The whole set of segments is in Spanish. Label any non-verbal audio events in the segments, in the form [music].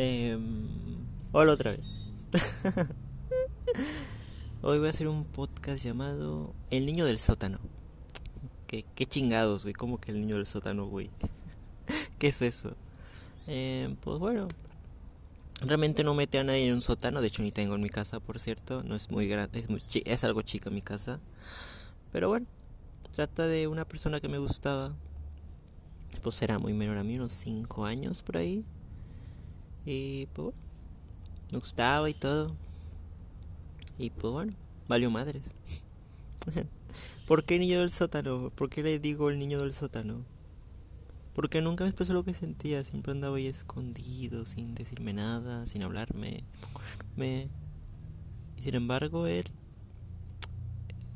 Eh, hola otra vez. [laughs] Hoy voy a hacer un podcast llamado El niño del sótano. ¿Qué, chingados, güey? ¿Cómo que el niño del sótano, güey? [laughs] ¿Qué es eso? Eh, pues bueno, realmente no mete a nadie en un sótano. De hecho, ni tengo en mi casa, por cierto. No es muy grande, es, muy es algo chico mi casa. Pero bueno, trata de una persona que me gustaba. Pues era muy menor a mí, unos 5 años por ahí. Y pues bueno, me gustaba y todo. Y pues bueno, valió madres. [laughs] ¿Por qué niño del sótano? ¿Por qué le digo el niño del sótano? Porque nunca me expresó lo que sentía, siempre andaba ahí escondido, sin decirme nada, sin hablarme. Me... Y sin embargo, él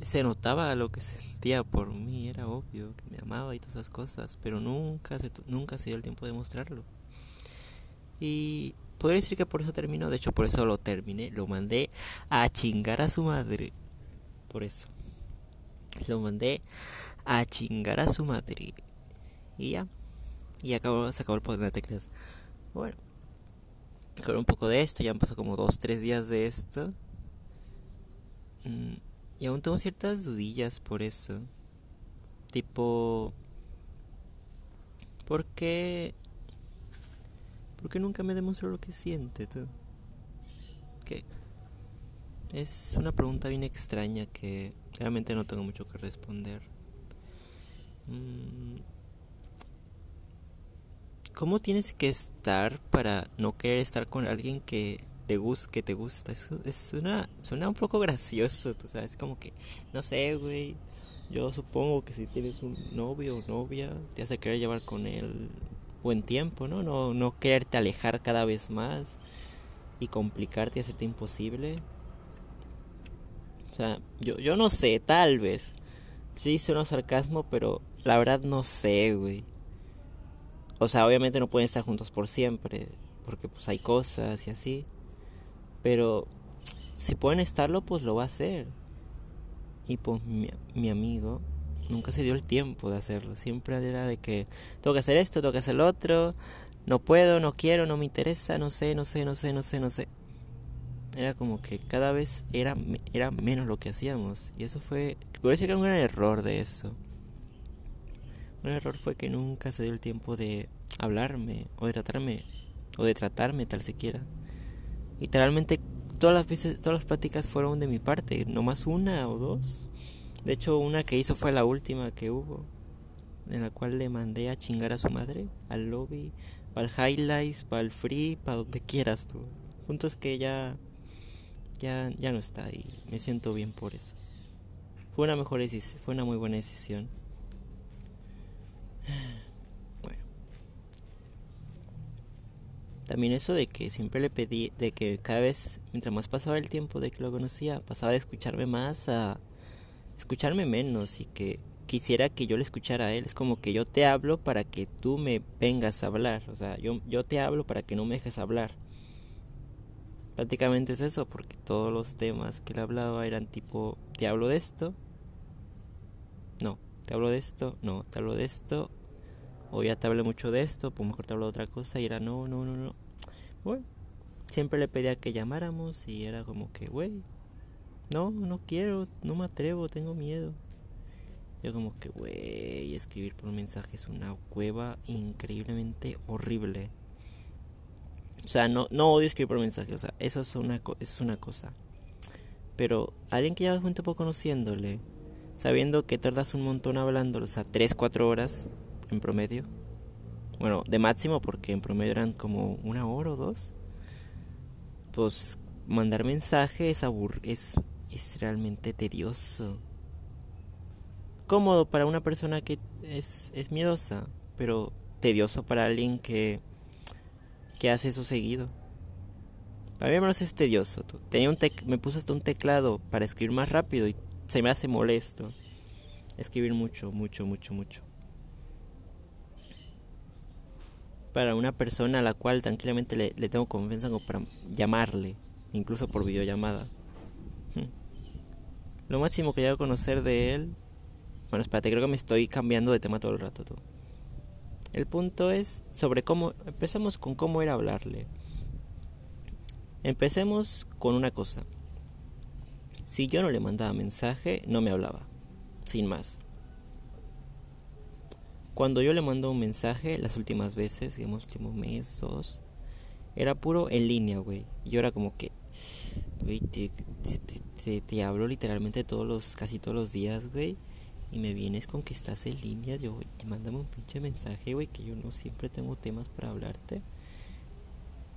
se notaba lo que sentía por mí, era obvio que me amaba y todas esas cosas, pero nunca se, nunca se dio el tiempo de mostrarlo. Y podría decir que por eso terminó, de hecho por eso lo terminé, lo mandé a chingar a su madre. Por eso. Lo mandé a chingar a su madre. Y ya. Y acabó, se acabó el podcast, de creas. Bueno. Acabó un poco de esto, ya han pasado como dos, tres días de esto. Mm, y aún tengo ciertas dudillas por eso. Tipo... ¿Por qué ¿Por qué nunca me demostró lo que siente tú? Que es una pregunta bien extraña que realmente no tengo mucho que responder. Mm. ¿Cómo tienes que estar para no querer estar con alguien que te gusta, que te gusta? Eso es suena, suena un poco gracioso, tú sabes, como que, no sé, güey. Yo supongo que si tienes un novio o novia, te hace querer llevar con él buen tiempo, ¿no? No, no quererte alejar cada vez más y complicarte y hacerte imposible. O sea, yo, yo no sé, tal vez. Sí, suena sarcasmo, pero la verdad no sé, güey. O sea, obviamente no pueden estar juntos por siempre, porque pues hay cosas y así. Pero si pueden estarlo, pues lo va a hacer. Y pues mi, mi amigo nunca se dio el tiempo de hacerlo. Siempre era de que tengo que hacer esto, tengo que hacer lo otro, no puedo, no quiero, no me interesa, no sé, no sé, no sé, no sé, no sé. Era como que cada vez era, era menos lo que hacíamos. Y eso fue, por que era un gran error de eso. Un error fue que nunca se dio el tiempo de hablarme o de tratarme o de tratarme tal siquiera. Literalmente todas las veces, todas las pláticas fueron de mi parte, no más una o dos. De hecho, una que hizo fue la última que hubo, en la cual le mandé a chingar a su madre, al lobby, para el highlights, para el free, para donde quieras tú. Punto es que ya, ya, ya no está y me siento bien por eso. Fue una mejor decisión, fue una muy buena decisión. [sighs] Bueno. También eso de que siempre le pedí, de que cada vez, mientras más pasaba el tiempo de que lo conocía, pasaba de escucharme más a escucharme menos y que quisiera que yo le escuchara a él. Es como que yo te hablo para que tú me vengas a hablar. O sea, yo, yo te hablo para que no me dejes hablar. Prácticamente es eso, porque todos los temas que él hablaba eran tipo, te hablo de esto. No, te hablo de esto. No, te hablo de esto. O ya te hablé mucho de esto, pues mejor te hablo de otra cosa. Y era, no, no, no, no. Bueno, siempre le pedía que llamáramos y era como que, güey, no, no quiero, no me atrevo, tengo miedo. Yo como que, güey, escribir por mensaje es una cueva increíblemente horrible. O sea, no, no odio escribir por mensaje, o sea, eso es una, eso es una cosa. Pero alguien que llevas un tiempo conociéndole, sabiendo que tardas un montón hablándolo, o sea, 3, 4 horas en promedio. Bueno, de máximo porque en promedio eran como una hora o dos. Pues mandar mensaje es, abur es es realmente tedioso. Cómodo para una persona que es, es miedosa, pero tedioso para alguien que, que hace eso seguido. Para mí menos es tedioso. Tenía un me puse hasta un teclado para escribir más rápido y se me hace molesto. Escribir mucho, mucho, mucho, mucho. Para una persona a la cual tranquilamente le, le tengo confianza como para llamarle, incluso por videollamada. Lo máximo que llego a conocer de él. Bueno, espérate, creo que me estoy cambiando de tema todo el rato. Tú. El punto es sobre cómo. Empezamos con cómo era hablarle. Empecemos con una cosa. Si yo no le mandaba mensaje, no me hablaba. Sin más. Cuando yo le mando un mensaje, las últimas veces, digamos, últimos mes, dos, era puro en línea, güey. Yo era como que, güey, te, te, te, hablo literalmente todos los, casi todos los días, güey. Y me vienes con que estás en línea. Yo, güey, mándame un pinche mensaje, güey, que yo no siempre tengo temas para hablarte.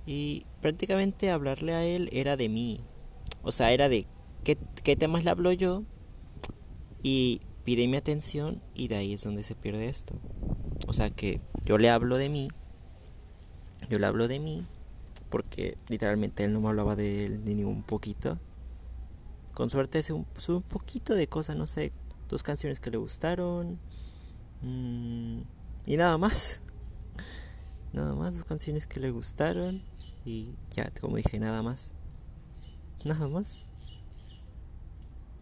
Y prácticamente hablarle a él era de mí. O sea, era de qué, qué temas le hablo yo. Y pide mi atención y de ahí es donde se pierde esto. O sea que yo le hablo de mí, yo le hablo de mí, porque literalmente él no me hablaba de él ni un poquito. Con suerte es un, un poquito de cosas, no sé, dos canciones que le gustaron. Mm, y nada más. [laughs] Nada más, dos canciones que le gustaron. Y ya, como dije, nada más. Nada más.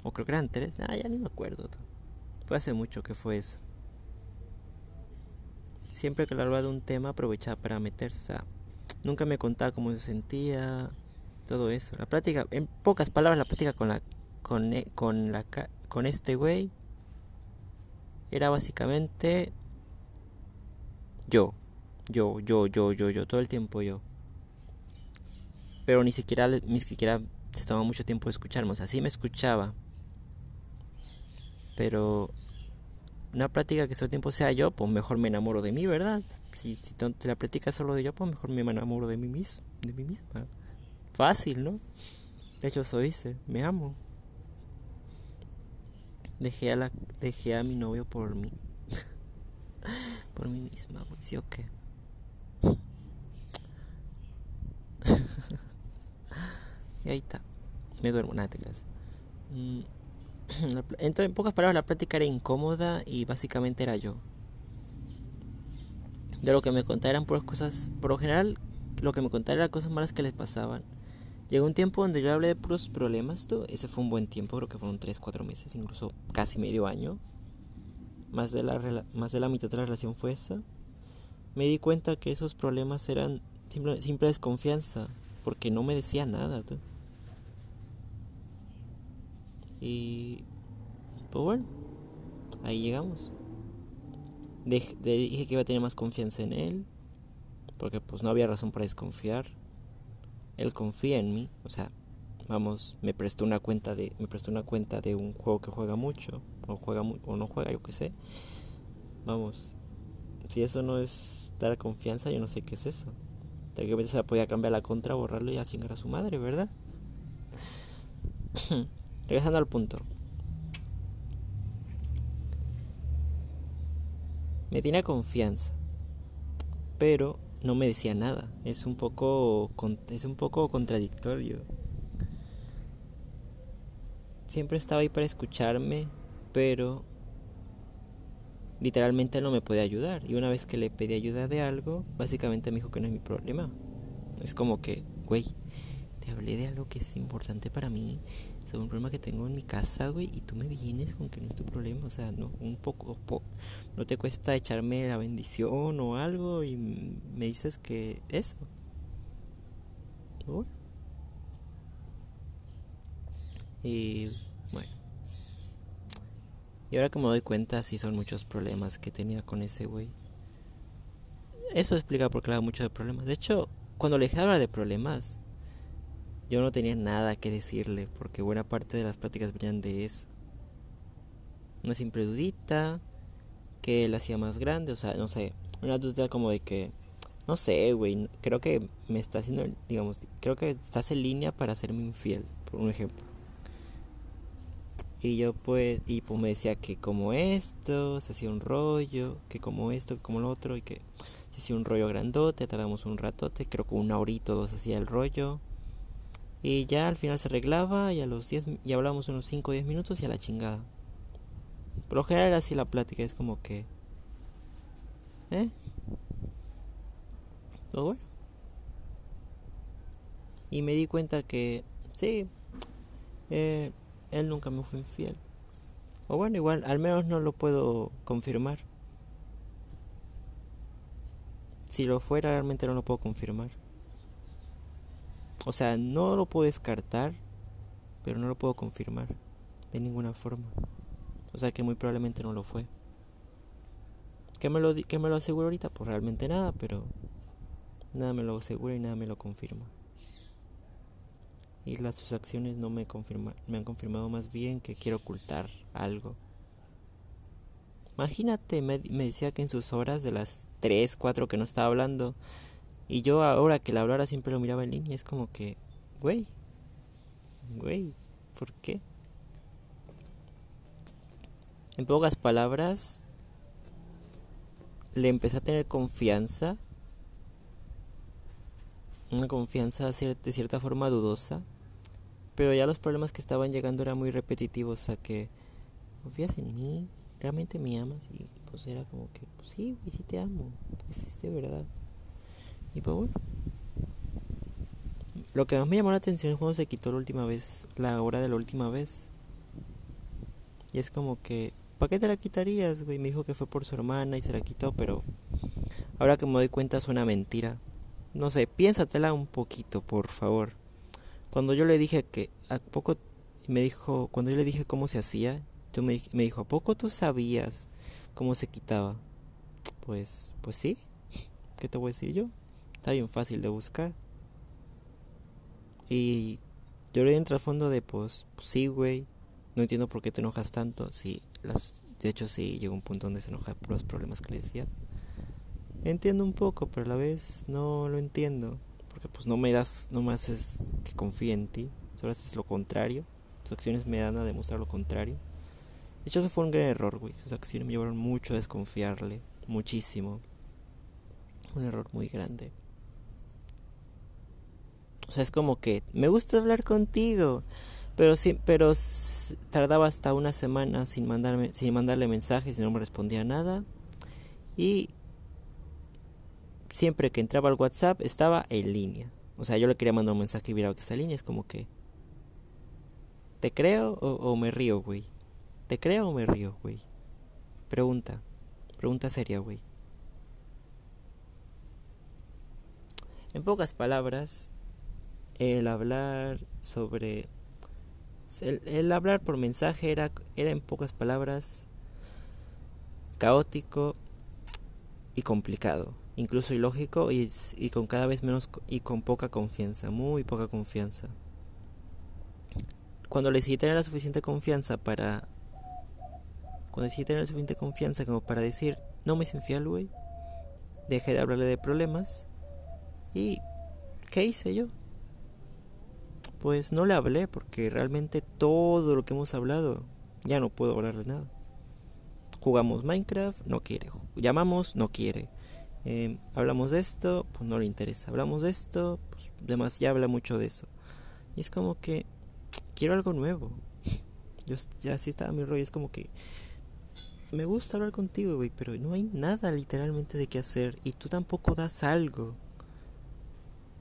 O creo que eran tres. Ah, ya ni me acuerdo. Fue hace mucho que fue eso. Siempre que hablaba de un tema aprovechaba para meterse. O sea, nunca me contaba cómo se sentía, todo eso. La plática, en pocas palabras, la plática con la con, e, con la con este güey era básicamente yo, yo, yo, yo, yo, yo, todo el tiempo yo. Pero ni siquiera ni siquiera se tomaba mucho tiempo de escucharme, o sea, sí me escuchaba, pero una plática que todo el tiempo sea yo, pues mejor me enamoro de mí, ¿verdad? Si, si la plática solo de yo, pues mejor me enamoro de mí mismo, de mí misma. Fácil, ¿no? De hecho, eso hice, me amo. Dejé a la dejé a mi novio por mí. [laughs] por mí misma, güey, ¿sí o qué? [laughs] y ahí está. Me duermo, nada te creas. Mm. [clears throat] Entonces, en pocas palabras, la práctica era incómoda y básicamente era yo. De lo que me contaba eran puras cosas, por lo general, lo que me contaba eran cosas malas que les pasaban. Llegó un tiempo donde yo hablé de puros problemas, tú. ese fue un buen tiempo, creo que fueron 3, 4 meses, incluso casi medio año. Más de, la, más de la mitad de la relación fue esa. Me di cuenta que esos problemas eran simple, simple desconfianza, porque no me decía nada. Tú. Y pues bueno, ahí llegamos. Le dije que iba a tener más confianza en él, porque pues no había razón para desconfiar. Él confía en mí, o sea, vamos, me prestó una cuenta de me prestó una cuenta de un juego que juega mucho o juega o no juega, yo qué sé. Vamos, si eso no es dar confianza, yo no sé qué es eso. De se la podía cambiar la contra, borrarlo y a chingar a su madre, ¿verdad? [clears throat] Regresando al punto. Me tenía confianza, pero no me decía nada. Es un poco es un poco contradictorio. Siempre estaba ahí para escucharme, pero literalmente no me podía ayudar. Y una vez que le pedí ayuda de algo, básicamente me dijo que no es mi problema. Es como que, güey, te hablé de algo que es importante para mí un problema que tengo en mi casa, güey, y tú me vienes con que no es tu problema, o sea, no, un poco, no te cuesta echarme la bendición o algo y me dices que eso. Y bueno. Y ahora que me doy cuenta, sí son muchos problemas que tenía con ese güey. Eso explica por qué le muchos problemas. De hecho, cuando le dije hablar de problemas, yo no tenía nada que decirle porque buena parte de las pláticas venían de eso. Una simple dudita que él hacía más grande, o sea, no sé, una duda como de que, no sé, güey, creo que me está haciendo, digamos, creo que estás en línea para hacerme infiel, por un ejemplo. Y yo pues, y pues me decía que como esto, se hacía un rollo, que como esto, que como lo otro, y que se hacía un rollo grandote, tardamos un ratote, creo que una horita dos hacía el rollo. Y ya al final se arreglaba y a los 10 y hablábamos unos 5 o 10 minutos y a la chingada. Por lo general así la plática es como que... ¿Eh? Pero bueno. Y me di cuenta que sí, eh, él nunca me fue infiel. O bueno, igual, al menos no lo puedo confirmar. Si lo fuera, realmente no lo puedo confirmar. O sea, no lo puedo descartar, pero no lo puedo confirmar de ninguna forma. O sea que muy probablemente no lo fue. ¿Qué me lo, qué me lo aseguro ahorita? Pues realmente nada, pero nada me lo asegura y nada me lo confirma. Y las sus acciones no me, confirma, me han confirmado más bien que quiero ocultar algo. Imagínate, me, me, decía que en sus horas de las 3, 4 que no estaba hablando, y yo ahora que la hablara siempre lo miraba en línea, es como que, güey, güey, ¿por qué? En pocas palabras, le empecé a tener confianza, una confianza de cierta forma dudosa, pero ya los problemas que estaban llegando eran muy repetitivos, o sea que confías en mí, realmente me amas y pues era como que, pues sí, sí te amo, es de verdad. Y pues bueno. Lo que más me llamó la atención es cuando se quitó la última vez, la hora de la última vez. Y es como que, ¿para qué te la quitarías, güey? Me dijo que fue por su hermana y se la quitó, pero ahora que me doy cuenta suena mentira. No sé, piénsatela un poquito, por favor. Cuando yo le dije que a poco me dijo, cuando yo le dije cómo se hacía, tú me, me dijo, ¿a poco tú sabías cómo se quitaba? Pues, pues sí. ¿Qué te voy a decir yo? Está bien fácil de buscar. Y yo le di en trasfondo de, pues, pues, sí, güey, no entiendo por qué te enojas tanto. Sí, las, de hecho sí, llegó un punto donde se enoja por los problemas que le decía. Entiendo un poco, pero a la vez no lo entiendo. Porque pues no me das, no me haces que confíe en ti. Solo haces lo contrario. Tus acciones me dan a demostrar lo contrario. De hecho, eso fue un gran error, güey. Sus acciones me llevaron mucho a desconfiarle. Muchísimo. Un error muy grande. O sea, es como que me gusta hablar contigo, pero sí, pero tardaba hasta una semana sin mandarme sin mandarle mensajes y no me respondía nada. Y siempre que entraba al WhatsApp estaba en línea. O sea, yo le quería mandar un mensaje y miraba que está en línea, es como que ¿Te creo o, o me río, güey? ¿Te creo o me río, güey? Pregunta. Pregunta seria, güey. En pocas palabras, el hablar sobre... El, hablar por mensaje era, era en pocas palabras caótico y complicado, incluso ilógico y, y con cada vez menos y con poca confianza, muy poca confianza. Cuando le decidí tener la suficiente confianza para... Cuando tener la suficiente confianza como para decir, no me es infiel, güey, dejé de hablarle de problemas y... ¿Qué hice yo? Pues no le hablé porque realmente todo lo que hemos hablado ya no puedo hablarle nada. Jugamos Minecraft, no quiere. Llamamos, no quiere. Em, hablamos de esto, pues no le interesa. Hablamos de esto, pues además ya habla mucho de eso. Y es como que quiero algo nuevo. [laughs] Yo ya así estaba mi rollo, es como que me gusta hablar contigo, güey, pero no hay nada literalmente de qué hacer y tú tampoco das algo.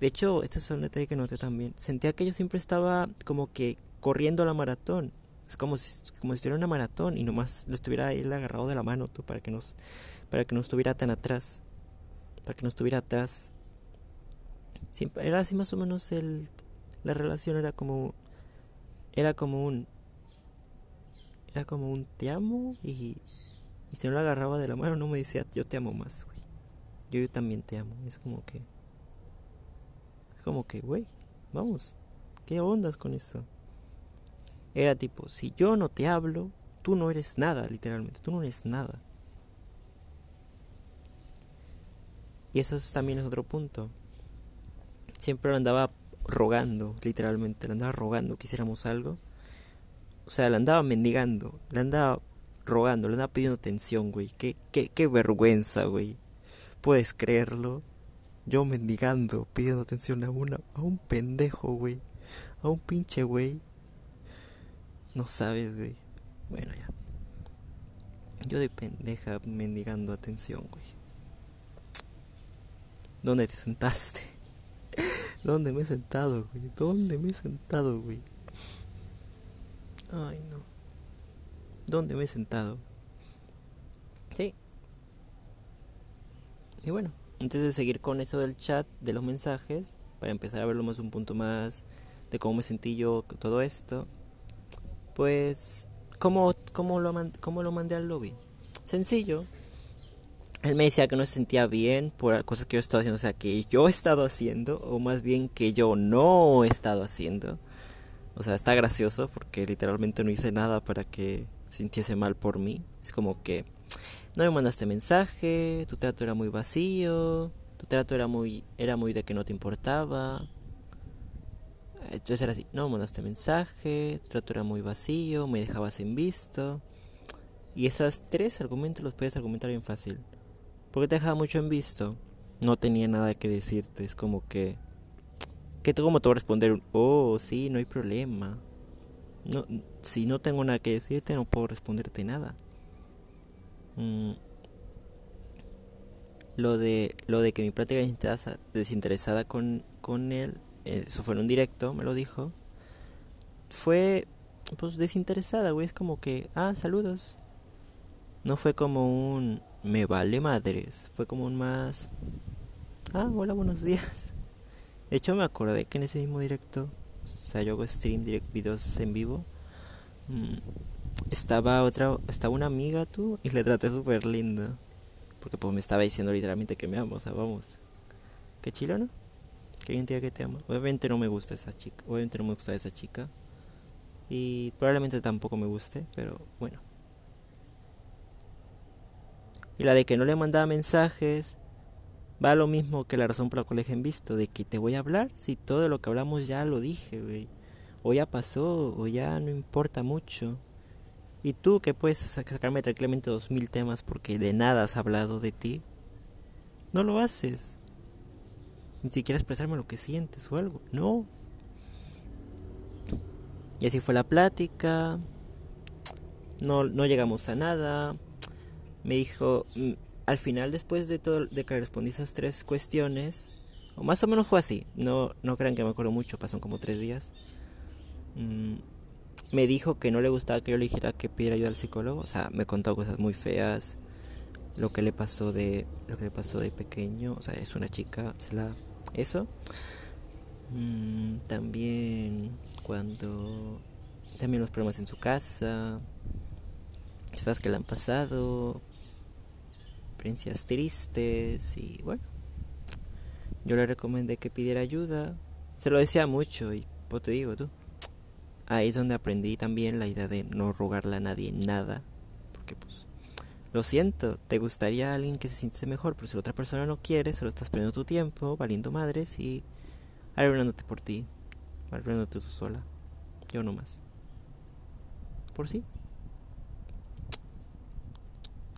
De hecho, esto es un detalle que noté también. Sentía que yo siempre estaba como que corriendo la maratón. Es como si, como si estuviera una maratón y nomás lo estuviera él agarrado de la mano tú para que nos para que no estuviera tan atrás. Para que no estuviera atrás. Siempre, era así más o menos el la relación era como era como un era como un te amo y, y si no lo agarraba de la mano no me decía yo te amo más, güey. Yo, yo también te amo. Es como que como que, güey, vamos, ¿qué ondas con eso? Era tipo, si yo no te hablo, tú no eres nada, literalmente, tú no eres nada. Y eso también es otro punto. Siempre lo andaba rogando, literalmente, le andaba rogando que hiciéramos algo. O sea, le andaba mendigando, le andaba rogando, le andaba pidiendo atención, güey. Qué, qué, qué vergüenza, güey. ¿Puedes creerlo? Yo mendigando, pidiendo atención a una, a un pendejo, güey. A un pinche güey. No sabes, güey. Bueno, ya. Yo de pendeja mendigando atención, güey. ¿Dónde te sentaste? [laughs] ¿Dónde me he sentado, güey? ¿Dónde me he sentado, güey? Ay, no. ¿Dónde me he sentado? Sí. Y bueno, antes de seguir con eso del chat, de los mensajes, para empezar a verlo más un punto más de cómo me sentí yo, todo esto, pues, ¿cómo, cómo, lo, cómo lo mandé al lobby? Sencillo. Él me decía que no se sentía bien por cosas que yo he estado haciendo, o sea, que yo he estado haciendo, o más bien que yo no he estado haciendo. O sea, está gracioso porque literalmente no hice nada para que sintiese mal por mí. Es como que no me mandaste mensaje, tu trato era muy vacío, tu trato era muy era muy de que no te importaba. Entonces era así, no me mandaste mensaje, tu trato era muy vacío, me dejabas en visto. Y esos tres argumentos los puedes argumentar bien fácil. Porque te dejaba mucho en visto. No tenía nada que decirte, es como que que como te voy a responder, oh, sí, no hay problema. No, si no tengo nada que decirte, no puedo responderte nada. Mm. Lo de lo de que mi práctica desinteresada, con, con él, eso fue en un directo, me lo dijo. Fue pues desinteresada, güey, es como que, ah, saludos. No fue como un me vale madres, fue como un más ah, hola, buenos días. De hecho me acordé que en ese mismo directo, o sea, yo hago stream, direct, videos en vivo. Mm, estaba otra, estaba una amiga tú y le traté súper lindo. Porque pues me estaba diciendo literalmente que me amo, o sea, vamos. Qué chilo. Que que te amo. Obviamente no me gusta esa chica, obviamente no me gusta esa chica. Y probablemente tampoco me guste, pero bueno. Y la de que no le mandaba mensajes, va lo mismo que la razón por la cual en visto, de que te voy a hablar si todo lo que hablamos ya lo dije, güey. O ya pasó, o ya no importa mucho. Y tú que puedes sacarme tranquilamente dos mil temas porque de nada has hablado de ti, no lo haces. Ni siquiera expresarme lo que sientes o algo. No. Y así fue la plática. No, no llegamos a nada. Me dijo, mm, al final después de todo, de que respondí esas tres cuestiones, o más o menos fue así. No, no crean que me acuerdo mucho, pasaron como tres días. Mm, me dijo que no le gustaba que yo le dijera que pidiera ayuda al psicólogo. O sea, me contó cosas muy feas. Lo que le pasó de. Lo que le pasó de pequeño. O sea, es una chica. Se la. Eso. Mm, también cuando. También los problemas en su casa. Cosas que le han pasado. Experiencias tristes. Y bueno. Yo le recomendé que pidiera ayuda. Se lo decía mucho y pues te digo tú ahí es donde aprendí también la idea de no rogarle a nadie nada. Porque pues, lo siento, te gustaría alguien que se siente mejor, pero si la otra persona no quiere, solo estás perdiendo tu tiempo, valiendo madres y arruinándote por ti, arruinándote tú sola. Yo no más. Por sí.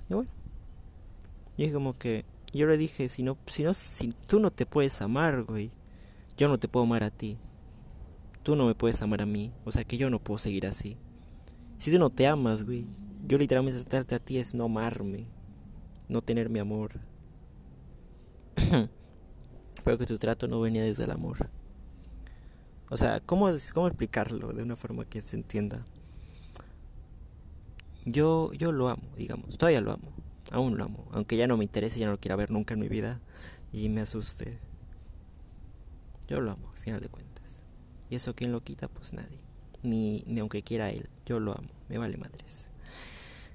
Y bueno. Y es como que yo le dije, si no, si no, si tú no te puedes amar, güey, yo no te puedo amar a ti tú no me puedes amar a mí. O sea que yo no puedo seguir así. Si tú no te amas, güey, yo literalmente tratarte a ti es no amarme, no tener mi amor. [clears throat] Pero que tu trato no venía desde el amor. O sea, ¿cómo, ¿cómo explicarlo de una forma que se entienda? Yo, yo lo amo, digamos, todavía lo amo, aún lo amo, aunque ya no me interese, ya no lo quiera ver nunca en mi vida y me asuste. Yo lo amo, al final de cuentas. Y eso quién lo quita, pues nadie. Ni, ni aunque quiera él. Yo lo amo. Me vale madres.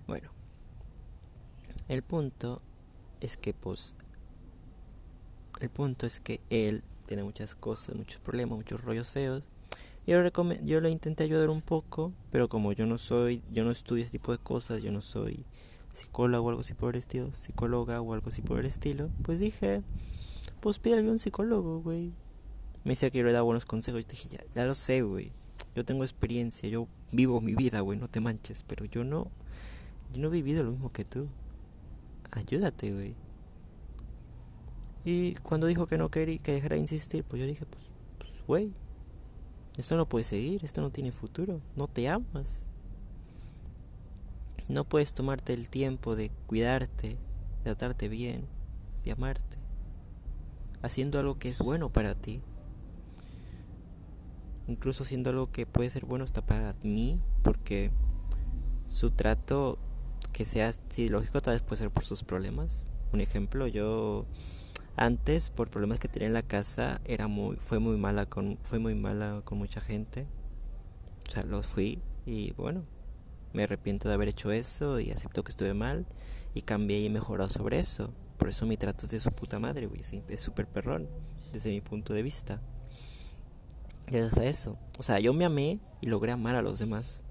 Bueno. El punto es que pues... El punto es que él tiene muchas cosas, muchos problemas, muchos rollos feos. Yo, yo le intenté ayudar un poco, pero como yo no soy, yo no estudio ese tipo de cosas, yo no soy psicólogo o algo así por el estilo, psicóloga o algo así por el estilo, pues dije, pues pídale un psicólogo, güey me decía que yo le daba buenos consejos. Y dije, ya, lo sé, güey. Yo tengo experiencia, yo vivo mi vida, güey, no te manches. Pero yo no, yo no he vivido lo mismo que tú. Ayúdate, güey. Y cuando dijo que no quería que dejara de insistir, pues yo dije, pues, pues, güey, esto no puede seguir, esto no tiene futuro, no te amas. No puedes tomarte el tiempo de cuidarte, de tratarte bien, de amarte, haciendo algo que es bueno para ti incluso siendo algo que puede ser bueno hasta para mí, porque su trato que sea lógico tal vez puede ser por sus problemas. Un ejemplo, yo Antes, por problemas que tenía en la casa, era muy, fue muy mala con, fue muy mala con mucha gente. O sea, lo fui y bueno, me arrepiento de haber hecho eso y acepto que estuve mal y cambié y he mejorado sobre eso. Por eso mi trato es de su puta madre, güey. Es súper perrón, desde mi punto de vista. Gracias a eso. O sea, yo me amé y logré amar a los demás.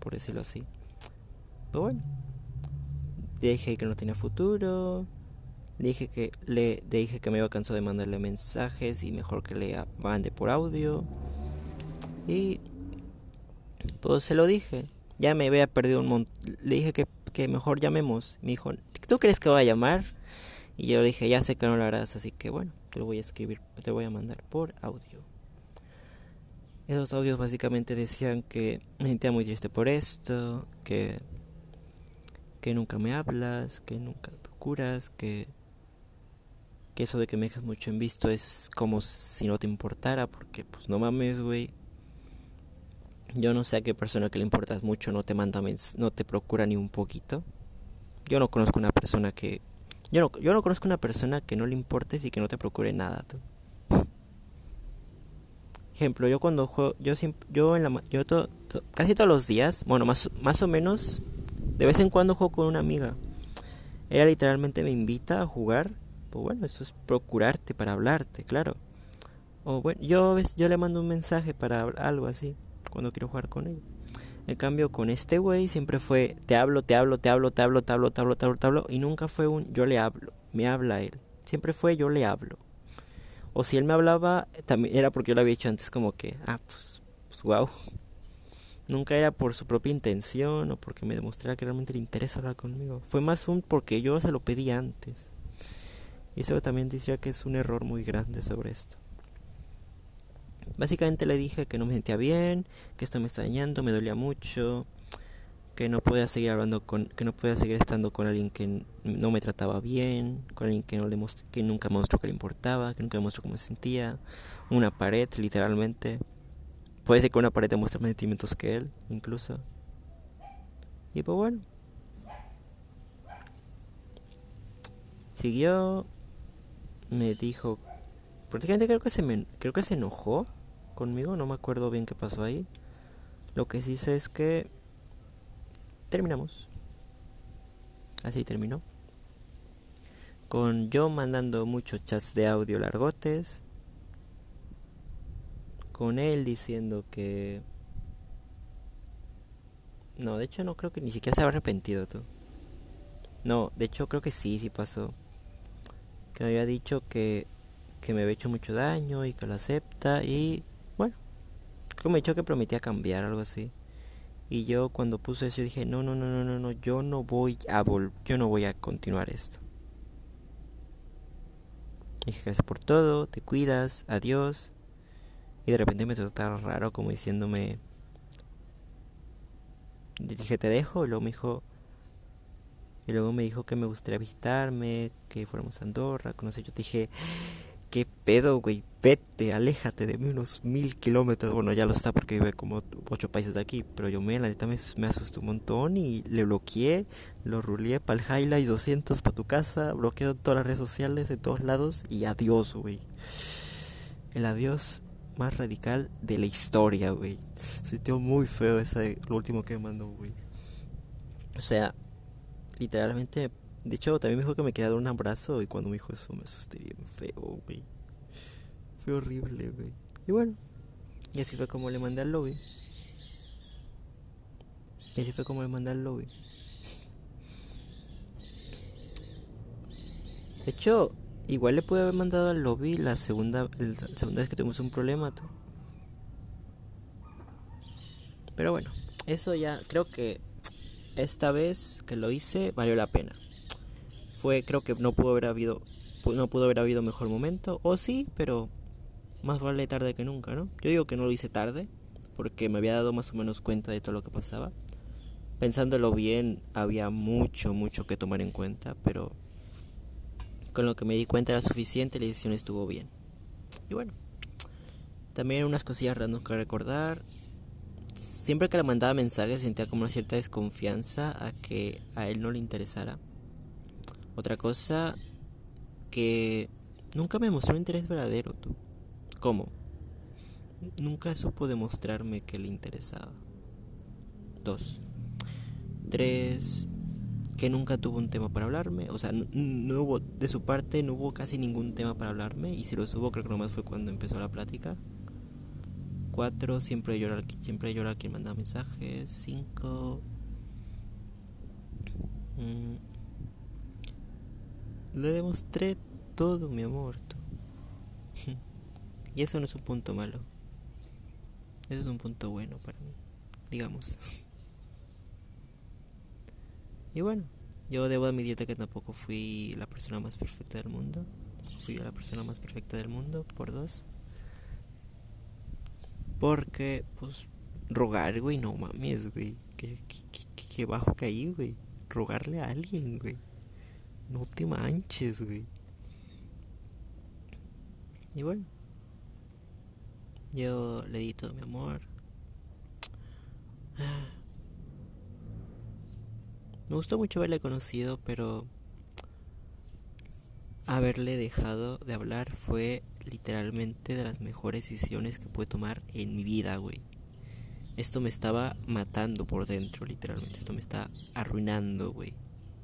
Por decirlo así. Pero bueno. Dije que no tenía futuro. Dije que le dije que me iba cansado de mandarle mensajes y mejor que le mande por audio. Y pues se lo dije. Ya me había perdido un montón. Le dije que, que mejor llamemos. Me dijo, ¿tú crees que va a llamar? Y yo dije, ya sé que no lo harás, así que bueno, te lo voy a escribir, te voy a mandar por audio. Esos audios básicamente decían que me sentía muy triste por esto, que que nunca me hablas, que nunca procuras, que, que eso de que me dejas mucho en visto es como si no te importara, porque pues no mames, güey. Yo no sé a qué persona que le importas mucho no te manda no te procura ni un poquito. Yo no conozco una persona que yo no, yo no conozco una persona que no le importes y que no te procure nada, tú. Ejemplo, yo cuando juego, yo yo en la, yo casi todos los días, bueno, más, más o menos de vez en cuando juego con una amiga. Ella literalmente me invita a jugar. Pues bueno, eso es procurarte para hablarte, claro. O bueno, yo, yo le mando un mensaje para algo así, cuando quiero jugar con ella. En cambio, con este güey siempre fue te hablo, te hablo, te hablo, te hablo, te hablo, te hablo, te hablo, te hablo. Y nunca fue un yo le hablo, me habla él. Siempre fue yo le hablo. O si él me hablaba, también era porque yo lo había hecho antes como que, ah, pues, pues wow. [laughs] Nunca era por su propia intención o porque me demostrara que realmente le interesa hablar conmigo. Fue más un porque yo se lo pedí antes. Y eso también decía que es un error muy grande sobre esto. Básicamente le dije que no me sentía bien, que esto me está dañando, me dolía mucho, que no podía seguir hablando con, que no podía seguir estando con alguien que no me trataba bien, con alguien que no le que nunca mostró que le importaba, que nunca mostró cómo se sentía, una pared literalmente. Puede ser que una pared demuestre más sentimientos que él, incluso. Y pues bueno. Siguió. Me dijo. Prácticamente creo que se me, creo que se enojó conmigo. No me acuerdo bien qué pasó ahí. Lo que sí sé es que terminamos. Así terminó. Con yo mandando muchos chats de audio largotes con él diciendo que... No, de hecho no creo que ni siquiera se haya arrepentido tú. No, de hecho creo que sí, sí pasó. Que me había dicho que, que me había hecho mucho daño y que lo acepta y bueno, que me dicho que prometía cambiar, algo así. Y yo cuando puse eso dije, no, no, no, no, no, no, yo no voy a vol yo no voy a continuar esto. Dije gracias por todo, te cuidas, adiós. Y de repente me trataba raro como diciéndome... Dije, te dejo. Y luego me dijo... Y luego me dijo que me gustaría visitarme, que fuéramos a Andorra, conocer. Yo dije, ¿qué pedo, güey? Vete, aléjate de mí unos mil kilómetros. Bueno, ya lo está porque vive como ocho países de aquí. Pero yo me, la neta, me, asustó un montón y le bloqueé, lo ruleé para el highlight 200 para tu casa, bloqueé todas las redes sociales de todos lados y adiós, güey. El adiós más radical de la historia, güey. Sintió muy feo ese, lo último que me mandó, güey. O sea, literalmente, de hecho, también me dijo que me quería dar un abrazo y cuando me dijo eso me asusté bien feo, güey. Fue horrible, güey. Y bueno, y así fue como le mandé al lobby. Y así fue como le mandé al lobby. De hecho, Igual le pude haber mandado al lobby la segunda, la segunda vez que tuvimos un problema. Pero bueno, eso ya creo que esta vez que lo hice valió la pena. Fue, creo que no pudo haber habido, no pudo haber habido mejor momento. O sí, pero más vale tarde que nunca, ¿no? Yo digo que no lo hice tarde, porque me había dado más o menos cuenta de todo lo que pasaba. Pensándolo bien, había mucho, mucho que tomar en cuenta, pero con lo que me di cuenta era suficiente, la decisión estuvo bien. Y bueno, también unas cosillas random que recordar. Siempre que le mandaba mensajes sentía como una cierta desconfianza a que a él no le interesara. Otra cosa, que nunca me mostró interés verdadero, tú. ¿Cómo? Nunca supo demostrarme que le interesaba. Dos. Tres. Que nunca tuvo un tema para hablarme. O sea, no, hubo, de su parte no hubo casi ningún tema para hablarme. Y si lo hubo, creo que nomás fue cuando empezó la plática. Cuatro. Siempre llora, siempre llora quien manda mensajes. Cinco. Mm, le demostré todo mi amor. y eso no es un punto malo. Eso es un punto bueno para mí, digamos. y bueno, yo debo admitirte que tampoco fui la persona más perfecta del mundo. Fui la persona más perfecta del mundo por dos. Porque, pues, rogar, güey, no mames, güey. Qué, qué bajo caí, güey. Rogarle a alguien, güey. No te manches, güey. Y bueno, yo le di todo mi amor. Me gustó mucho haberle conocido, pero haberle dejado de hablar fue literalmente de las mejores decisiones que pude tomar en mi vida, güey. Esto me estaba matando por dentro, literalmente. Esto me está arruinando, güey.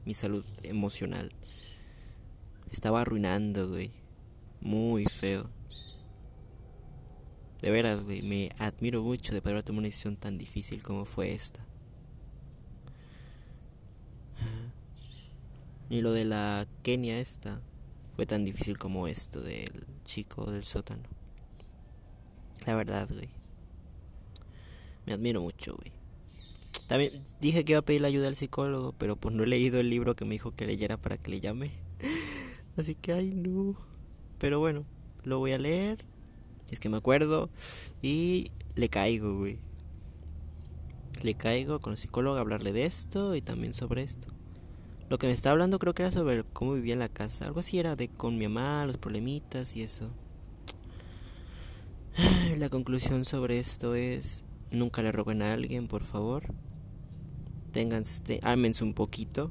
Mi salud emocional. Estaba arruinando, güey. Muy feo. De veras, güey, me admiro mucho de poder tomar una decisión tan difícil como fue esta. Ni lo de la Kenia esta fue tan difícil como esto del chico del sótano. La verdad, güey. Me admiro mucho, güey. También dije que iba a pedir la ayuda al psicólogo, pero pues no he leído el libro que me dijo que leyera para que le llame. [laughs] Así que, ay, no. Pero bueno, lo voy a leer es que me acuerdo. Y le caigo, güey. Le caigo con el psicólogo a hablarle de esto y también sobre esto. Lo que me estaba hablando creo que era sobre cómo vivía en la casa. Algo así era de con mi mamá, los problemitas y eso. [sighs] La conclusión sobre esto es, nunca le roben a alguien, por favor. Ténganse, ámense un poquito.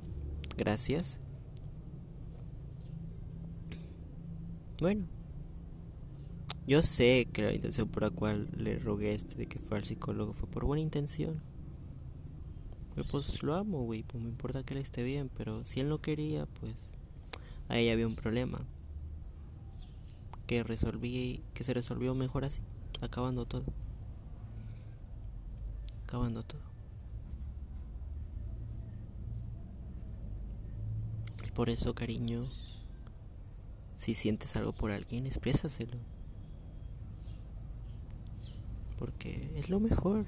Gracias. Bueno, yo sé que la intención por la cual le rogué este de que fuera al psicólogo fue por buena intención. pues lo amo, güey, pues me importa que él esté bien, pero si él no quería, pues ahí había un problema. Que resolví, que se resolvió mejor así, acabando todo. Acabando todo. Y por eso, cariño, si sientes algo por alguien, exprésaselo porque es lo mejor.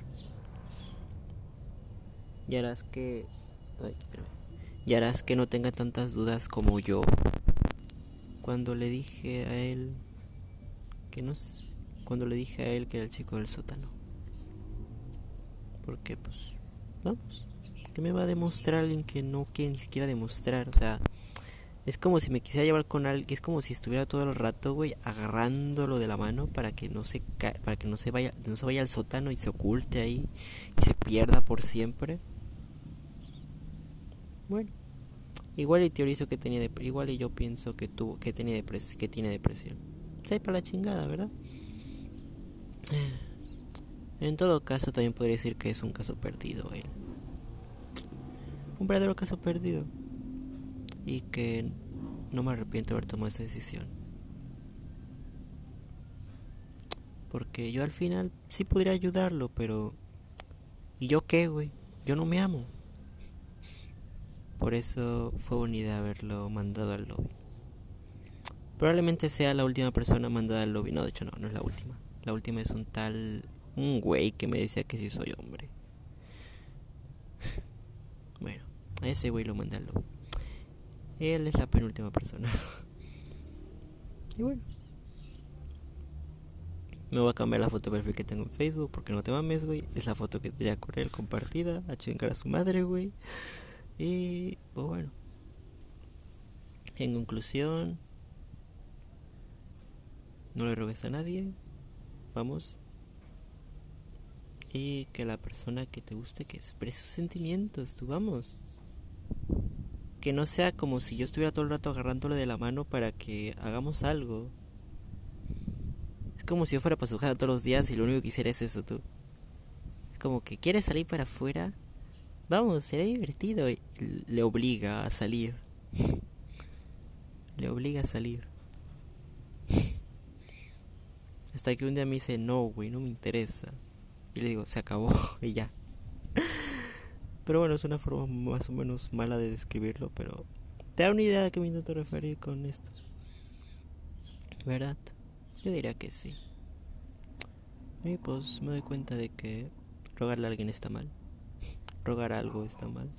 Y harás que. y harás que no tenga tantas dudas como yo. Cuando le dije a él que no cuando le dije a él que era el chico del sótano. Porque pues vamos, ¿qué me va a demostrar alguien que no quiere ni siquiera demostrar? O sea, es como si me quisiera llevar con alguien, es como si estuviera todo el rato, güey, agarrándolo de la mano para que no se para que no se vaya, no se vaya al sótano y se oculte ahí y se pierda por siempre. Bueno, igual y teorizo que tenía igual y yo pienso que tuvo que tenía que tiene depresión. Para la chingada, ¿verdad? En todo caso, también podría decir que es un caso perdido él. Un verdadero caso perdido y que no me arrepiento de haber tomado esa decisión. Porque yo al final sí podría ayudarlo, pero... ¿Y yo qué, güey? Yo no me amo. Por eso fue idea haberlo mandado al lobby. Probablemente sea la última persona mandada al lobby. No, de hecho no, no es la última. La última es un tal... Un güey que me decía que sí soy hombre. [laughs] bueno, a ese güey lo mandé al lobby. Él es la penúltima persona. [laughs] y bueno. Me voy a cambiar la foto de perfil que tengo en Facebook porque no te mames, güey. Es la foto que tenía con él compartida. A chingar a su madre, güey. Y pues bueno. En conclusión, no le robes a nadie. Vamos. Y que la persona que te guste que exprese sus sentimientos, tú vamos que no sea como si yo estuviera todo el rato agarrándole de la mano para que hagamos algo. Es como si yo fuera para su casa todos los días y lo único que hiciera es eso, tú. Es como que quieres salir para afuera. Vamos, será divertido. Y le obliga a salir. [laughs] le obliga a salir. [laughs] Hasta que un día me dice, no, güey, no me interesa. Y le digo, se acabó [laughs] y ya. Pero bueno, es una forma más o menos mala de describirlo, pero te da una idea de qué me intento referir con esto. ¿Verdad? Yo diría que sí. Y pues me doy cuenta de que rogarle a alguien está mal. Rogar algo está mal.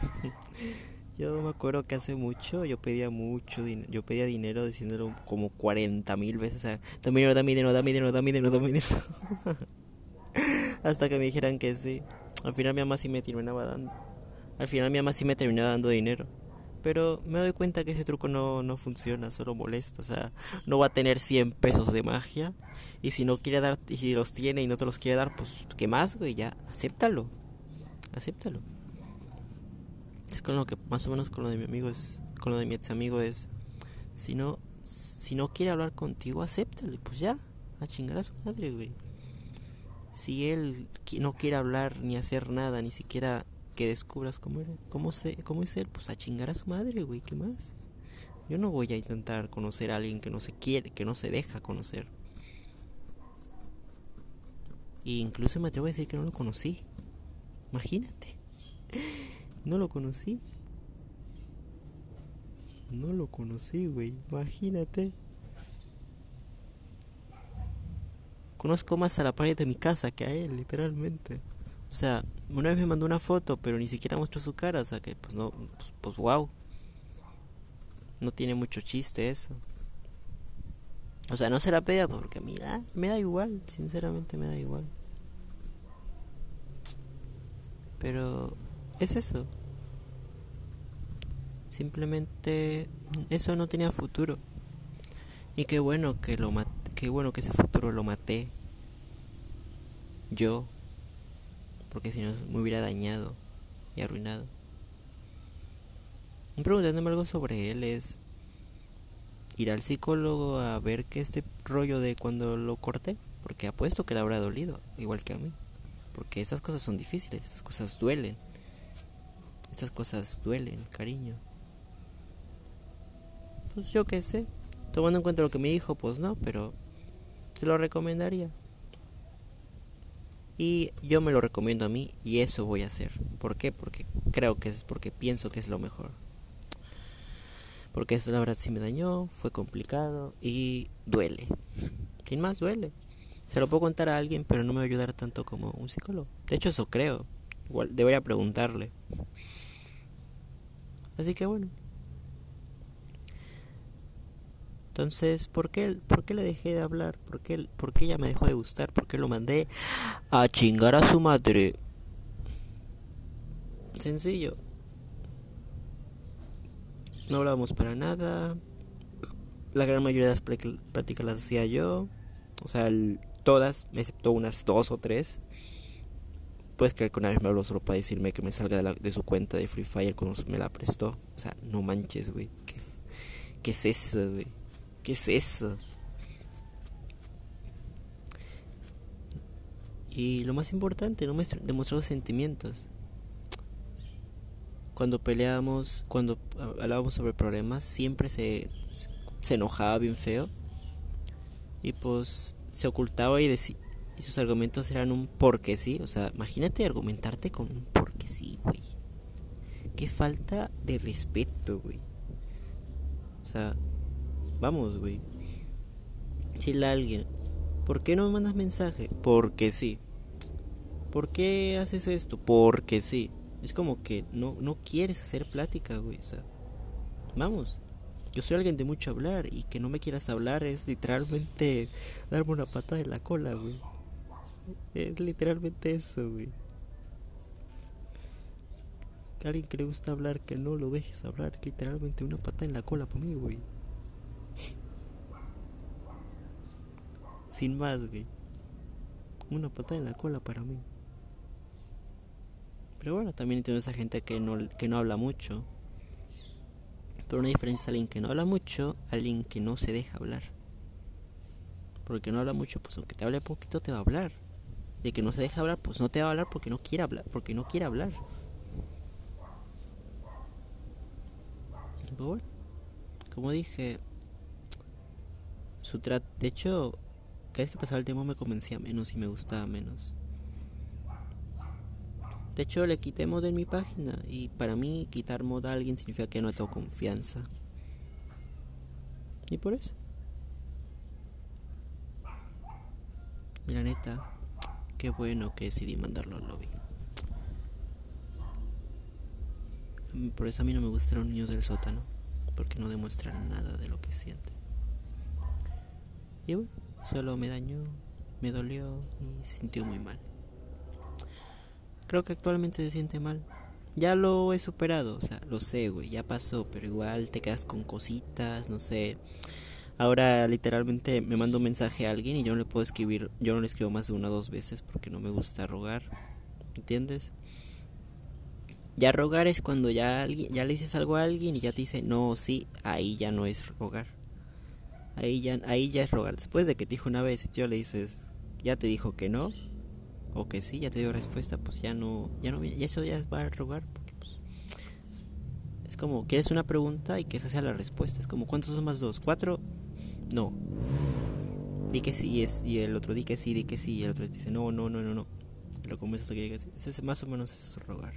[laughs] yo me acuerdo que hace mucho yo pedía mucho dinero. Yo pedía dinero diciéndolo como 40 mil veces. O sea, dame dinero, dame dinero, dame dinero, dinero, dame dinero. [laughs] Hasta que me dijeran que sí. Al final mi mamá sí me terminaba dando. Al final mi mamá sí me terminaba dando dinero. Pero me doy cuenta que ese truco no, no funciona, solo molesta. O sea, no va a tener 100 pesos de magia. Y si no quiere dar, y si los tiene y no te los quiere dar, pues, ¿qué más, güey? Ya, acéptalo. Acéptalo. Es con lo que, más o menos con lo de mi amigo es, con lo de mi ex amigo es, si no, si no quiere hablar contigo, acéptalo. Pues ya, a chingar a su madre, güey si él no quiere hablar ni hacer nada, ni siquiera que descubras cómo, era, cómo, es él, pues a chingar a su madre, güey, ¿qué más? Yo no voy a intentar conocer a alguien que no se quiere, que no se deja conocer. E incluso me atrevo a decir que no lo conocí. Imagínate. [laughs] No lo conocí. No lo conocí, güey. Imagínate. Conozco más a la pared de mi casa que a él, literalmente. O sea, una vez me mandó una foto, pero ni siquiera mostró su cara, o sea que pues no, pues, pues wow. No tiene mucho chiste eso. O sea, no se la pega porque a mí ah, me da igual, sinceramente me da igual. Pero es eso. Simplemente eso no tenía futuro. Y qué bueno que lo maté qué bueno que ese futuro lo maté yo, porque si no me hubiera dañado y arruinado. Preguntándome algo sobre él es ir al psicólogo a ver qué este rollo de cuando lo corté, porque apuesto que le habrá dolido, igual que a mí, porque esas cosas son difíciles, estas cosas duelen, estas cosas duelen, cariño. Pues yo qué sé, tomando en cuenta lo que me dijo, pues no, pero se lo recomendaría. Y yo me lo recomiendo a mí y eso voy a hacer. ¿Por qué? Porque creo que es porque pienso que es lo mejor. Porque eso la verdad sí me dañó, fue complicado y duele. [laughs] Sin más duele. Se lo puedo contar a alguien, pero no me va a ayudar tanto como un psicólogo. De hecho, eso creo. Igual debería preguntarle. Así que bueno, Entonces, ¿por qué, ¿por qué le dejé de hablar? ¿Por qué, ¿Por qué ella me dejó de gustar? ¿Por qué lo mandé a chingar a su madre? Sencillo. No hablábamos para nada. La gran mayoría de las prácticas las hacía yo. O sea, todas, excepto unas dos o tres. Puedes creer que una vez me habló solo para decirme que me salga de, de su cuenta de Free Fire cuando me la prestó. O sea, no manches, güey. ¿Qué, ¿Qué es eso, güey? ¿Qué es eso? Y lo más importante, no me demostró sentimientos. Cuando peleábamos, cuando hablábamos sobre problemas, siempre se, se enojaba bien feo. Y pues se ocultaba y, decía, y sus argumentos eran un porque sí. O sea, imagínate argumentarte con un porque sí, güey. Qué falta de respeto, güey. O sea, Vamos, güey. Decirle a alguien, ¿por qué no me mandas mensaje? Porque sí. ¿Por qué haces esto? Porque sí. Es como que no, no quieres hacer plática, güey. O sea, vamos. Yo soy alguien de mucho hablar y que no me quieras hablar es literalmente [laughs] darme una pata en la cola, güey. Es literalmente eso, güey. Alguien que le gusta hablar, que no lo dejes hablar. Literalmente una pata en la cola para mí, güey. Sin más, güey. Una patada en la cola para mí. Pero bueno, también entiendo esa gente que no, que no habla mucho. Pero una diferencia es alguien que no habla mucho, alguien que no se deja hablar. Porque no habla mucho, pues aunque te hable poquito te va a hablar. Y que no se deja hablar, pues no te va a hablar porque no quiere hablar, porque no quiere hablar. Como dije, su de hecho, cada vez que pasaba el tiempo me convencía menos y me gustaba menos. De hecho, le quité mod en mi página y para mí quitar mod a alguien significa que no tengo confianza. Y por eso. Y la neta, qué bueno que decidí mandarlo al lobby. Por eso a mí no me gustan los niños del sótano, porque no demuestran nada de lo que sienten. Y bueno, solo me dañó, me dolió y se sintió muy mal. Creo que actualmente se siente mal. Ya lo he superado, o sea, lo sé, güey, ya pasó, pero igual te quedas con cositas, no sé. Ahora literalmente me mando un mensaje a alguien y yo no le puedo escribir, yo no le escribo más de una o dos veces porque no me gusta rogar, ¿entiendes? Ya rogar es cuando ya, alguien, ya le dices algo a alguien y ya te dice no, sí, ahí ya no es rogar. Ahí ya, ahí ya es rogar. Después de que te dijo una vez yo le dices, ya te dijo que no, o que sí, ya te dio respuesta, pues ya no, ya no, y eso ya va a rogar, porque pues, es como, quieres una pregunta y que esa sea la respuesta, es como, ¿cuántos son más dos? ¿Cuatro? No. Di que sí, es, y el otro di que sí, di que sí, y el otro dice, no, no, no, no, no. lo convences a que diga sí. es más o menos eso, rogar.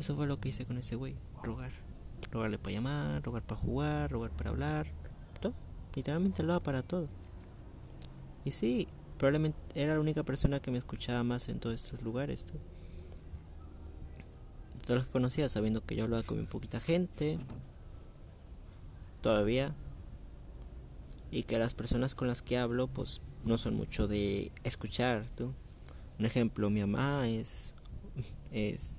Eso fue lo que hice con ese güey, rogar. Rogarle para llamar, rogar para jugar, rogar para hablar. Literalmente lo para todo. Y sí, probablemente era la única persona que me escuchaba más en todos estos lugares. Todos los que conocía, sabiendo que yo hablaba con muy poquita gente, todavía, y que las personas con las que hablo, pues no son mucho de escuchar. ¿tú? Un ejemplo, mi mamá es, es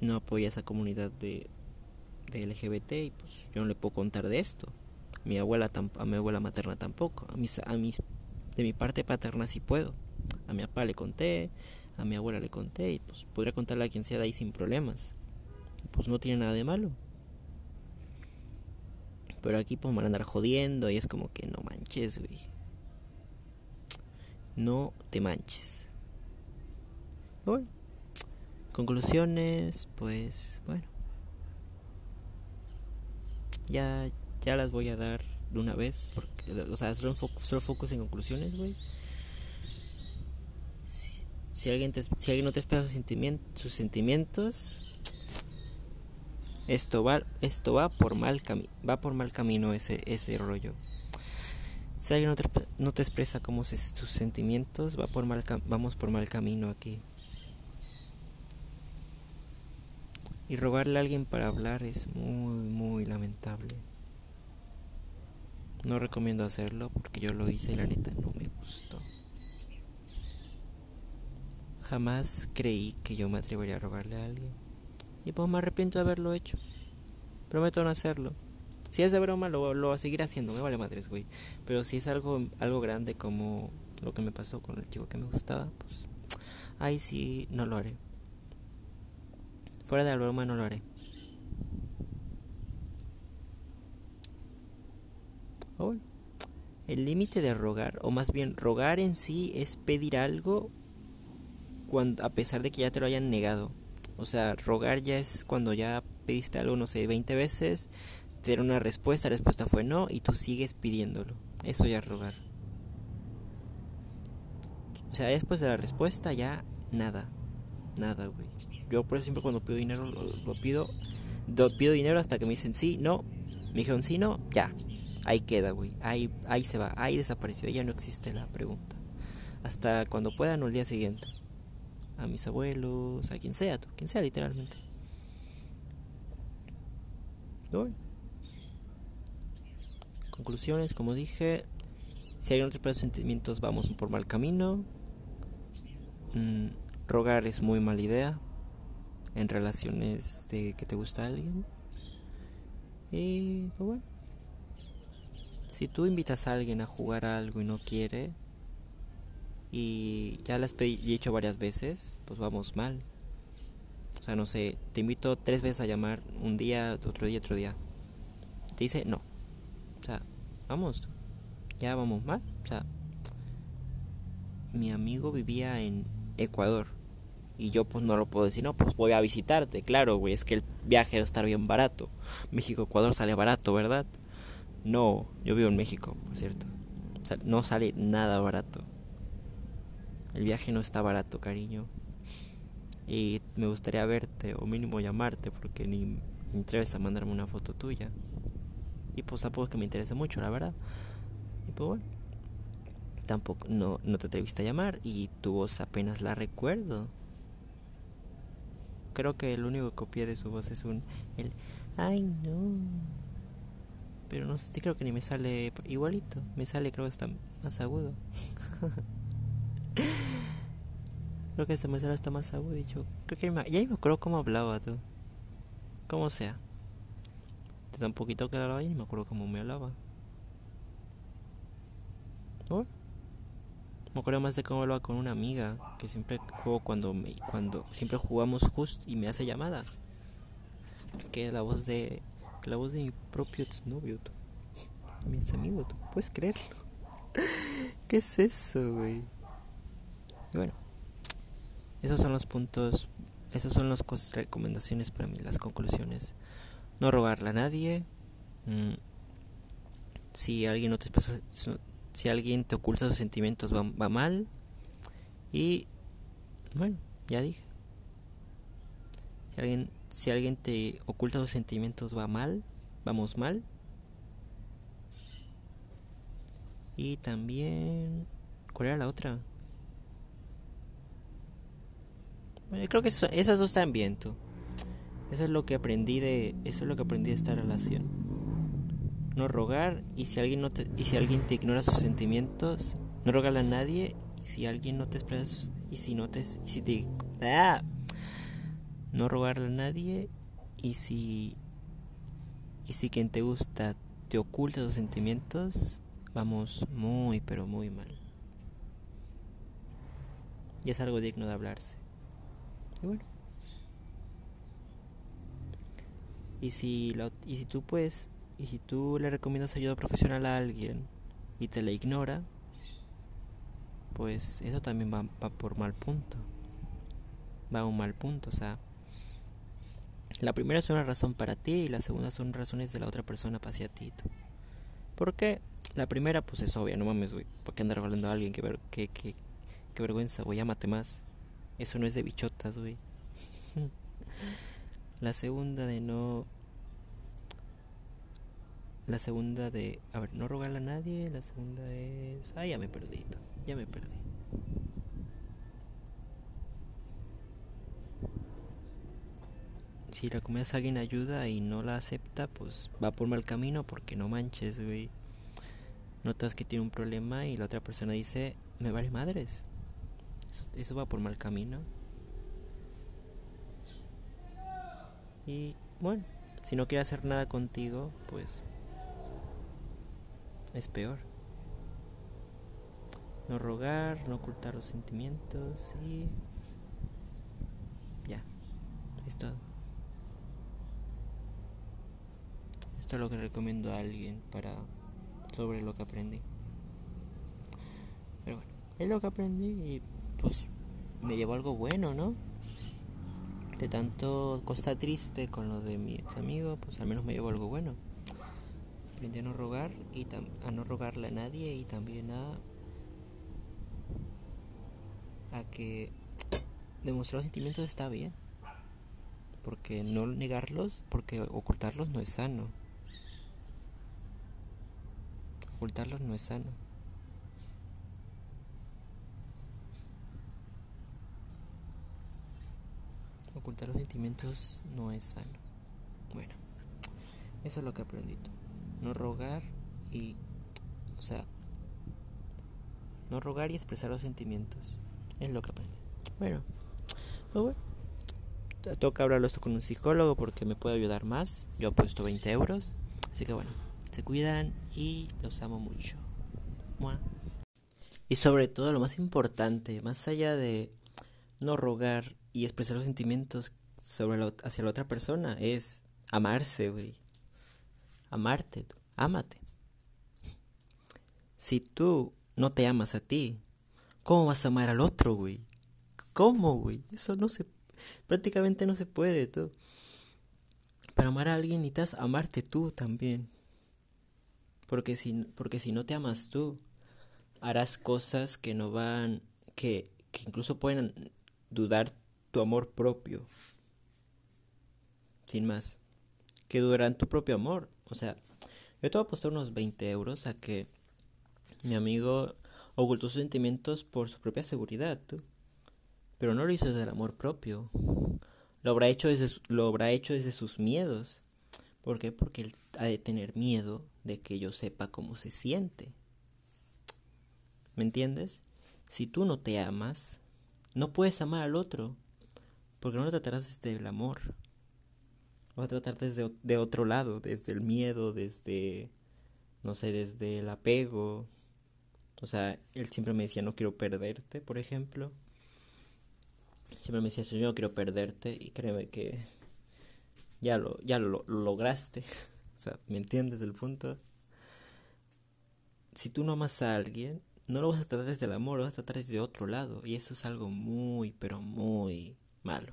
no apoya esa comunidad de, de LGBT y pues yo no le puedo contar de esto. Mi abuela a mi abuela materna tampoco, a mis a mis de mi parte paterna sí puedo. A mi papá le conté, a mi abuela le conté y pues podría contarle a quien sea de ahí sin problemas. Pues no tiene nada de malo. Pero aquí pues me van a andar jodiendo y es como que no manches, güey. No te manches. Bueno, conclusiones, pues bueno. Ya, ya las voy a dar de una vez, porque, o sea, solo, solo focus en conclusiones, güey. Si, alguien si alguien no te espera sus, sentimientos, sus sentimientos, esto va, esto va por mal camino, va por mal camino ese, ese rollo. Si alguien no te, no te expresa como sus sentimientos, va por mal, vamos por mal camino aquí. Y rogarle a alguien para hablar es muy, muy lamentable. No recomiendo hacerlo porque yo lo hice y la neta no me gustó. Jamás creí que yo me atrevería a rogarle a alguien. Y pues me arrepiento de haberlo hecho. Prometo no hacerlo. Si es de broma, lo, lo voy a seguir haciendo. Me vale madres, güey. Pero si es algo, algo grande como lo que me pasó con el chico que me gustaba, pues ahí sí no lo haré. Fuera de la broma no lo haré. El límite de rogar, o más bien rogar en sí es pedir algo cuando, a pesar de que ya te lo hayan negado. O sea, rogar ya es cuando ya pediste algo, no sé, 20 veces, te una respuesta, la respuesta fue no y tú sigues pidiéndolo. Eso ya es rogar. O sea, después de la respuesta ya nada. Nada, güey. Yo por eso siempre cuando pido dinero lo, pido. Lo pido dinero hasta que me dicen sí, no. Me dijeron sí, no, ya. Ahí queda, güey. Ahí, ahí se va. Ahí desapareció. Ya no existe la pregunta. Hasta cuando puedan o el día siguiente. A mis abuelos, a quien sea, quien sea literalmente. Conclusiones, como dije. Si hay otros sentimientos, vamos por mal camino. Mm, rogar es muy mala idea en relaciones de que te gusta alguien. Y pues bueno. Si tú invitas a alguien a jugar algo y no quiere, y ya lo has hecho varias veces, pues vamos mal. O sea, no sé, te invito tres veces a llamar, un día, otro día, otro día. Te dice no. O sea, vamos, ya vamos mal. O sea, mi amigo vivía en Ecuador. Y yo pues no lo puedo decir, no, pues voy a visitarte. Claro, güey, es que el viaje a estar bien barato. México-Ecuador sale barato, ¿verdad? No, yo vivo en México, por cierto. No sale nada barato. El viaje no está barato, cariño y me gustaría verte o mínimo llamarte porque ni me atreves a mandarme una foto tuya. Y pues tampoco es que me interese mucho, la verdad. Y pues bueno, tampoco no, no te atreviste a llamar y tu voz apenas la recuerdo. Creo que el único que copié de su voz es un el ay no. Pero no sé, creo que ni me sale igualito, me sale creo que está más agudo. [laughs] Creo que esta mesera está más agudo. Y yo creo que ya me acuerdo cómo hablaba tú. Como sea. Te da un poquito que hablaba y me acuerdo cómo me hablaba. Me acuerdo más de cómo hablaba con una amiga que siempre juego cuando me, cuando siempre jugamos just y me hace llamada. Que es la voz de la voz de mi propio novio, tú. Mi amigo, tú puedes creerlo. [laughs] ¿Qué es eso, güey? bueno, esos son los puntos, esos son las recomendaciones para mí, las conclusiones. No rogarle a nadie. Mm, si alguien no te si alguien te oculta sus sentimientos va, va mal. Y bueno, ya dije. Si alguien, si alguien te oculta sus sentimientos va mal, vamos mal. Y también, ¿cuál era la otra? Bueno, creo que esas dos están bien, tú. Eso es lo que aprendí de eso es lo que aprendí de esta relación. No rogar y si alguien no te, y si alguien te ignora sus sentimientos, no rogarle a nadie y si alguien no te expresa sus, y si no te si te ¡ah! No rogarle a nadie y si y si quien te gusta te oculta sus sentimientos, vamos muy pero muy mal. Y es algo digno de hablarse. Y bueno. Y si, y si tú pues, y si tú le recomiendas ayuda profesional a alguien y te la ignora, pues eso también va, por mal punto. Va a un mal punto, o sea, la primera es una razón para ti y la segunda son razones de la otra persona hacia ti. Porque la primera pues es obvia, no mames, güey, ¿por qué andar hablando a alguien? que ver, qué, qué, qué vergüenza, güey, llámate más. Eso no es de bichotas, güey. [laughs] La segunda de no... La segunda de... A ver, no rogarle a nadie. La segunda es... Ah, ya me perdí. Ya me perdí. Si recomiendas a alguien ayuda y no la acepta, pues va por mal camino porque no manches, güey. Notas que tiene un problema y la otra persona dice, me vale madres. Eso, va por mal camino. Y bueno, si no quiere hacer nada contigo, pues es peor. No rogar, no ocultar los sentimientos y ya, es todo. Lo que recomiendo a alguien para sobre lo que aprendí. Pero bueno, es lo que aprendí y pues me llevó algo bueno, ¿no? De tanto costa triste con lo de mi ex amigo, pues al menos me llevó algo bueno. Aprendí a no rogar y a no rogarle a nadie y también a a que demostrar los sentimientos está bien. Porque no negarlos, porque ocultarlos no es sano. Ocultarlos no es sano. ocultar los sentimientos no es sano. Bueno, eso es lo que aprendí. No rogar y, o sea, no rogar y expresar los sentimientos. Es lo que aprendí. Bueno, pues bueno. Toca hablarlo esto con un psicólogo porque me puede ayudar más. Yo he puesto 20 euros. Así que bueno, se cuidan y los amo mucho. Y sobre todo lo más importante, más allá de no rogar y expresar los sentimientos, sobre hacia la otra persona es amarse, güey. Amarte, tú. ámate. Si tú no te amas a ti, ¿cómo vas a amar al otro, güey? ¿Cómo, güey? Eso no se prácticamente no se puede, tú. Para amar a alguien necesitas amarte tú también. Porque si, porque si no te amas tú, harás cosas que no van, que, que incluso pueden dudar tu amor propio. Sin más. Que dudarán tu propio amor. O sea, yo te voy a apostar unos 20 euros a que mi amigo ocultó sus sentimientos por su propia seguridad, tú. Pero no lo hizo desde el amor propio. Lo habrá hecho desde, lo habrá hecho desde sus miedos. ¿Por qué? Porque él ha de tener miedo de que yo sepa cómo se siente. ¿Me entiendes? Si tú no te amas, no puedes amar al otro. Porque no lo tratarás desde el amor. Lo vas a tratar desde de otro lado, desde el miedo, desde, no sé, desde el apego. O sea, él siempre me decía, no quiero perderte, por ejemplo. Siempre me decía, yo no quiero perderte y créeme que ya lo, ya lo, lograste. [laughs] o sea, ¿me entiendes el punto? Si tú no amas a alguien, no lo vas a tratar desde el amor, lo vas a tratar desde otro lado. Y eso es algo muy, pero muy malo.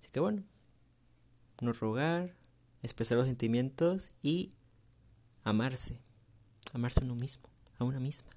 Así que bueno, no rogar, expresar los sentimientos y amarse. Amarse a uno mismo, a una misma.